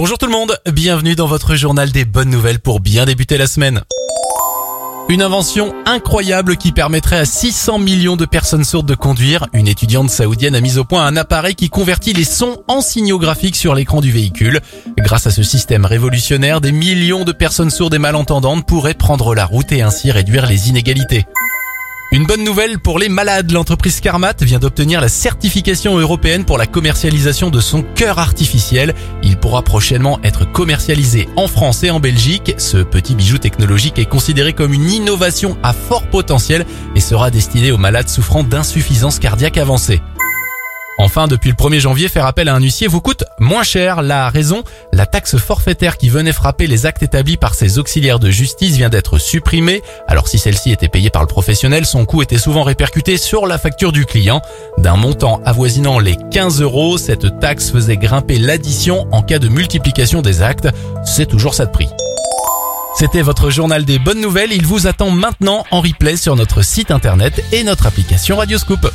Bonjour tout le monde, bienvenue dans votre journal des bonnes nouvelles pour bien débuter la semaine. Une invention incroyable qui permettrait à 600 millions de personnes sourdes de conduire. Une étudiante saoudienne a mis au point un appareil qui convertit les sons en signaux graphiques sur l'écran du véhicule. Grâce à ce système révolutionnaire, des millions de personnes sourdes et malentendantes pourraient prendre la route et ainsi réduire les inégalités. Une bonne nouvelle pour les malades, l'entreprise Carmat vient d'obtenir la certification européenne pour la commercialisation de son cœur artificiel. Pourra prochainement être commercialisé en France et en Belgique. Ce petit bijou technologique est considéré comme une innovation à fort potentiel et sera destiné aux malades souffrant d'insuffisance cardiaque avancée. Enfin, depuis le 1er janvier, faire appel à un huissier vous coûte moins cher. La raison, la taxe forfaitaire qui venait frapper les actes établis par ces auxiliaires de justice vient d'être supprimée. Alors si celle-ci était payée par le professionnel, son coût était souvent répercuté sur la facture du client. D'un montant avoisinant les 15 euros, cette taxe faisait grimper l'addition en cas de multiplication des actes. C'est toujours ça de prix. C'était votre journal des bonnes nouvelles. Il vous attend maintenant en replay sur notre site internet et notre application Radioscoop.